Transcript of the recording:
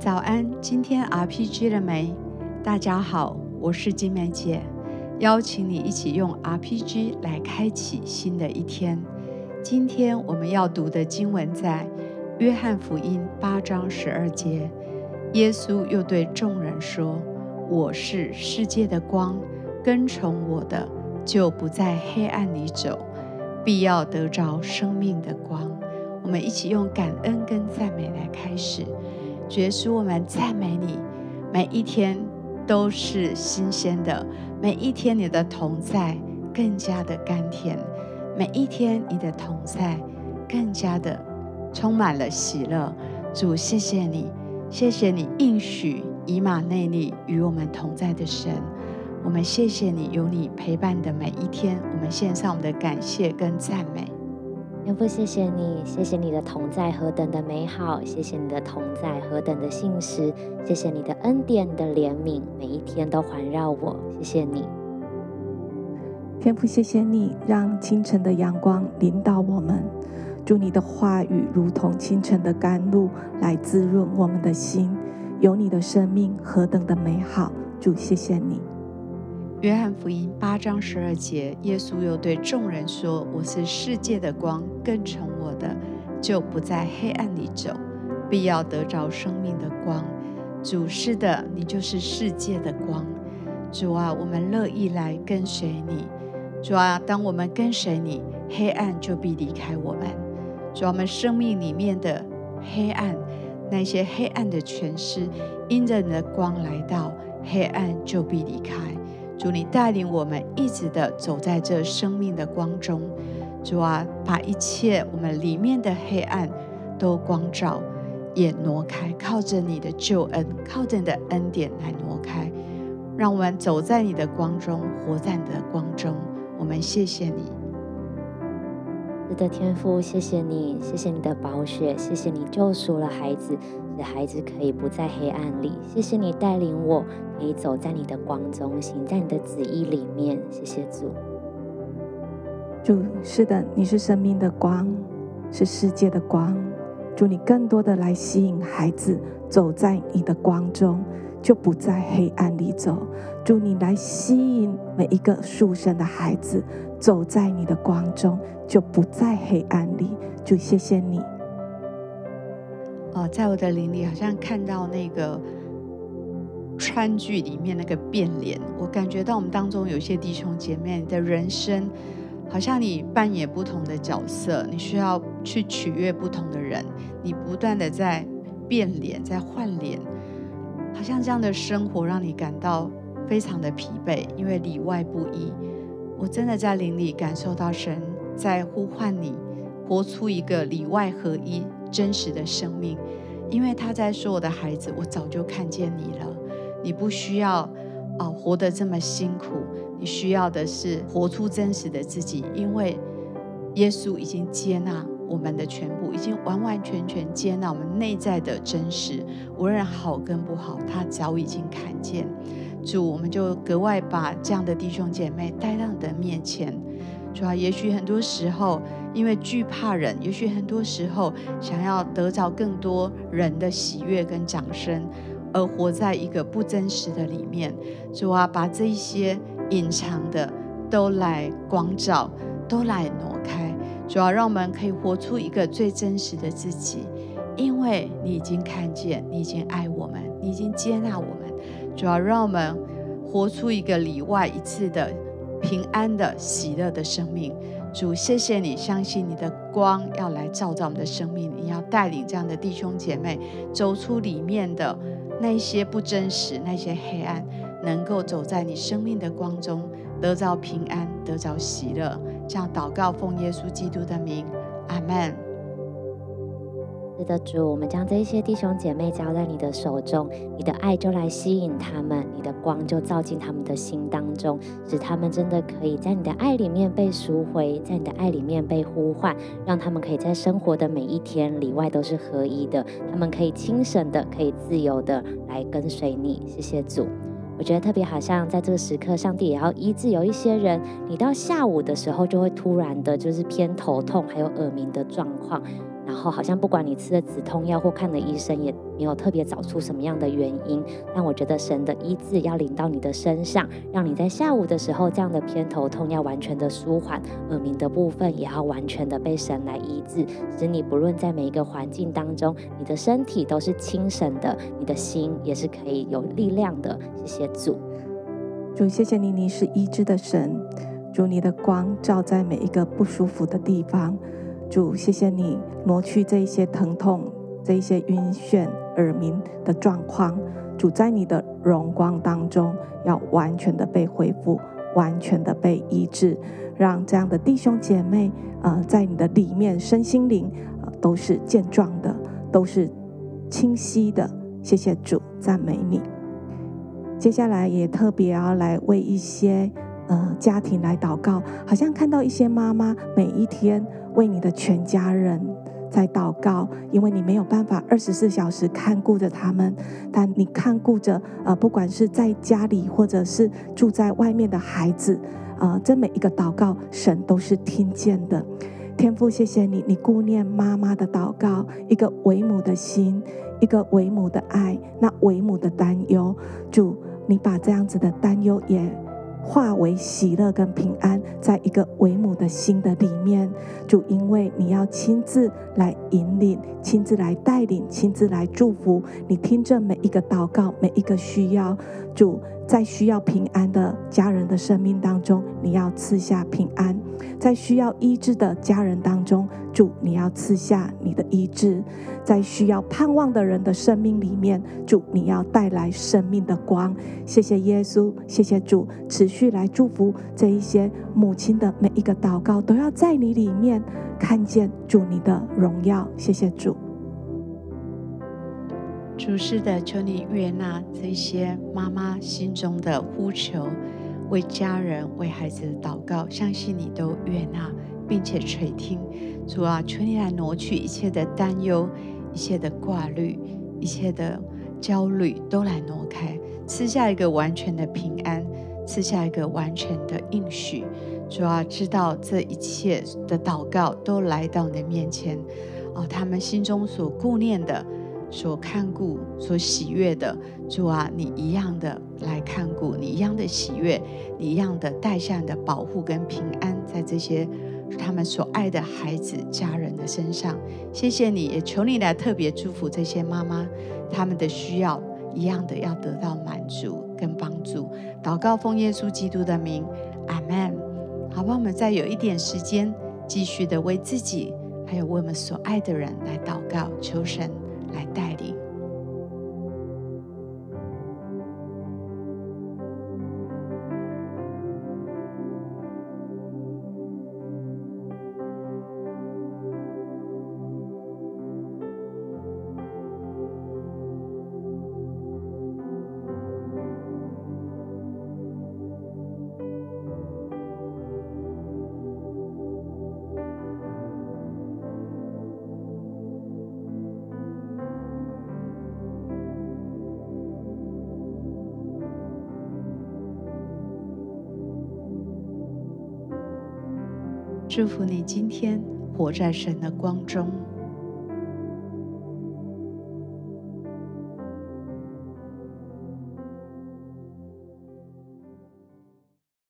早安，今天 RPG 了没？大家好，我是金梅姐，邀请你一起用 RPG 来开启新的一天。今天我们要读的经文在约翰福音八章十二节。耶稣又对众人说：“我是世界的光，跟从我的，就不在黑暗里走，必要得着生命的光。”我们一起用感恩跟赞美来开始。主耶稣，我们赞美你，每一天都是新鲜的，每一天你的同在更加的甘甜，每一天你的同在更加的充满了喜乐。主，谢谢你，谢谢你应许以马内利与我们同在的神。我们谢谢你，有你陪伴的每一天。我们献上我们的感谢跟赞美。天父，谢谢你，谢谢你的同在何等的美好，谢谢你的同在何等的信实，谢谢你的恩典的怜悯，每一天都环绕我。谢谢你，天父，谢谢你让清晨的阳光领导我们，祝你的话语如同清晨的甘露来滋润我们的心，有你的生命何等的美好，主，谢谢你。约翰福音八章十二节，耶稣又对众人说：“我是世界的光，跟从我的，就不在黑暗里走，必要得着生命的光。”主是的，你就是世界的光。主啊，我们乐意来跟随你。主啊，当我们跟随你，黑暗就必离开我们。主啊，我们生命里面的黑暗，那些黑暗的权势，因着你的光来到，黑暗就必离开。主，你带领我们一直的走在这生命的光中，主啊，把一切我们里面的黑暗都光照，也挪开，靠着你的救恩，靠着你的恩典来挪开，让我们走在你的光中，活在你的光中。我们谢谢你。是的，天父，谢谢你，谢谢你的宝血，谢谢你救赎了孩子，使孩子可以不在黑暗里。谢谢你带领我，可以走在你的光中，行在你的旨意里面。谢谢主。主，是的，你是生命的光，是世界的光。祝你更多的来吸引孩子走在你的光中，就不在黑暗里走。祝你来吸引每一个属神的孩子。走在你的光中，就不在黑暗里。主，谢谢你。哦，在我的灵里，好像看到那个川剧里面那个变脸，我感觉到我们当中有些弟兄姐妹的人生，好像你扮演不同的角色，你需要去取悦不同的人，你不断的在变脸，在换脸，好像这样的生活让你感到非常的疲惫，因为里外不一。我真的在灵里感受到神在呼唤你，活出一个里外合一、真实的生命。因为他在说：“我的孩子，我早就看见你了。你不需要啊，活得这么辛苦。你需要的是活出真实的自己。因为耶稣已经接纳我们的全部，已经完完全全接纳我们内在的真实，无论好跟不好，他早已经看见。”主，我们就格外把这样的弟兄姐妹带到你的面前。主啊，也许很多时候因为惧怕人，也许很多时候想要得到更多人的喜悦跟掌声，而活在一个不真实的里面。主啊，把这一些隐藏的都来光照，都来挪开。主啊，让我们可以活出一个最真实的自己，因为你已经看见，你已经爱我们，你已经接纳我们。主要让我们活出一个里外一致的平安的喜乐的生命。主，谢谢你，相信你的光要来照照我们的生命，你要带领这样的弟兄姐妹走出里面的那些不真实、那些黑暗，能够走在你生命的光中，得到平安，得到喜乐。这样祷告，奉耶稣基督的名，阿门。是的，主，我们将这些弟兄姐妹交在你的手中，你的爱就来吸引他们，你的光就照进他们的心当中，使他们真的可以在你的爱里面被赎回，在你的爱里面被呼唤，让他们可以在生活的每一天里外都是合一的，他们可以轻省的，可以自由的来跟随你。谢谢主，我觉得特别好像在这个时刻，上帝也要医治有一些人，你到下午的时候就会突然的就是偏头痛，还有耳鸣的状况。然后好像不管你吃了止痛药或看了医生，也没有特别找出什么样的原因。但我觉得神的医治要临到你的身上，让你在下午的时候，这样的偏头痛要完全的舒缓，耳鸣的部分也要完全的被神来医治，使你不论在每一个环境当中，你的身体都是清神的，你的心也是可以有力量的。谢谢主，主谢谢你，你是医治的神，主你的光照在每一个不舒服的地方。主，谢谢你挪去这一些疼痛、这一些晕眩、耳鸣的状况。主，在你的荣光当中，要完全的被恢复，完全的被医治，让这样的弟兄姐妹，呃，在你的里面身心灵，呃，都是健壮的，都是清晰的。谢谢主，赞美你。接下来也特别要来为一些呃家庭来祷告，好像看到一些妈妈每一天。为你的全家人在祷告，因为你没有办法二十四小时看顾着他们，但你看顾着呃，不管是在家里或者是住在外面的孩子，呃，这每一个祷告，神都是听见的。天父，谢谢你，你顾念妈妈的祷告，一个为母的心，一个为母的爱，那为母的担忧，主，你把这样子的担忧也。化为喜乐跟平安，在一个为母的心的里面，主，因为你要亲自来引领，亲自来带领，亲自来祝福，你听着每一个祷告，每一个需要，主。在需要平安的家人的生命当中，你要赐下平安；在需要医治的家人当中，主，你要赐下你的医治；在需要盼望的人的生命里面，主，你要带来生命的光。谢谢耶稣，谢谢主，持续来祝福这一些母亲的每一个祷告，都要在你里面看见主你的荣耀。谢谢主。主是的，求你悦纳这些妈妈心中的呼求，为家人、为孩子的祷告，相信你都悦纳，并且垂听。主啊，求你来挪去一切的担忧、一切的挂虑、一切的焦虑，都来挪开，赐下一个完全的平安，赐下一个完全的应许。主啊，知道这一切的祷告都来到你的面前，哦，他们心中所顾念的。所看顾、所喜悦的主啊，你一样的来看顾，你一样的喜悦，你一样的带下你的保护跟平安，在这些他们所爱的孩子、家人的身上。谢谢你，也求你来特别祝福这些妈妈，他们的需要一样的要得到满足跟帮助。祷告奉耶稣基督的名，阿门。好吧，我们再有一点时间，继续的为自己，还有为我们所爱的人来祷告，求神。来代理。祝福你今天活在神的光中。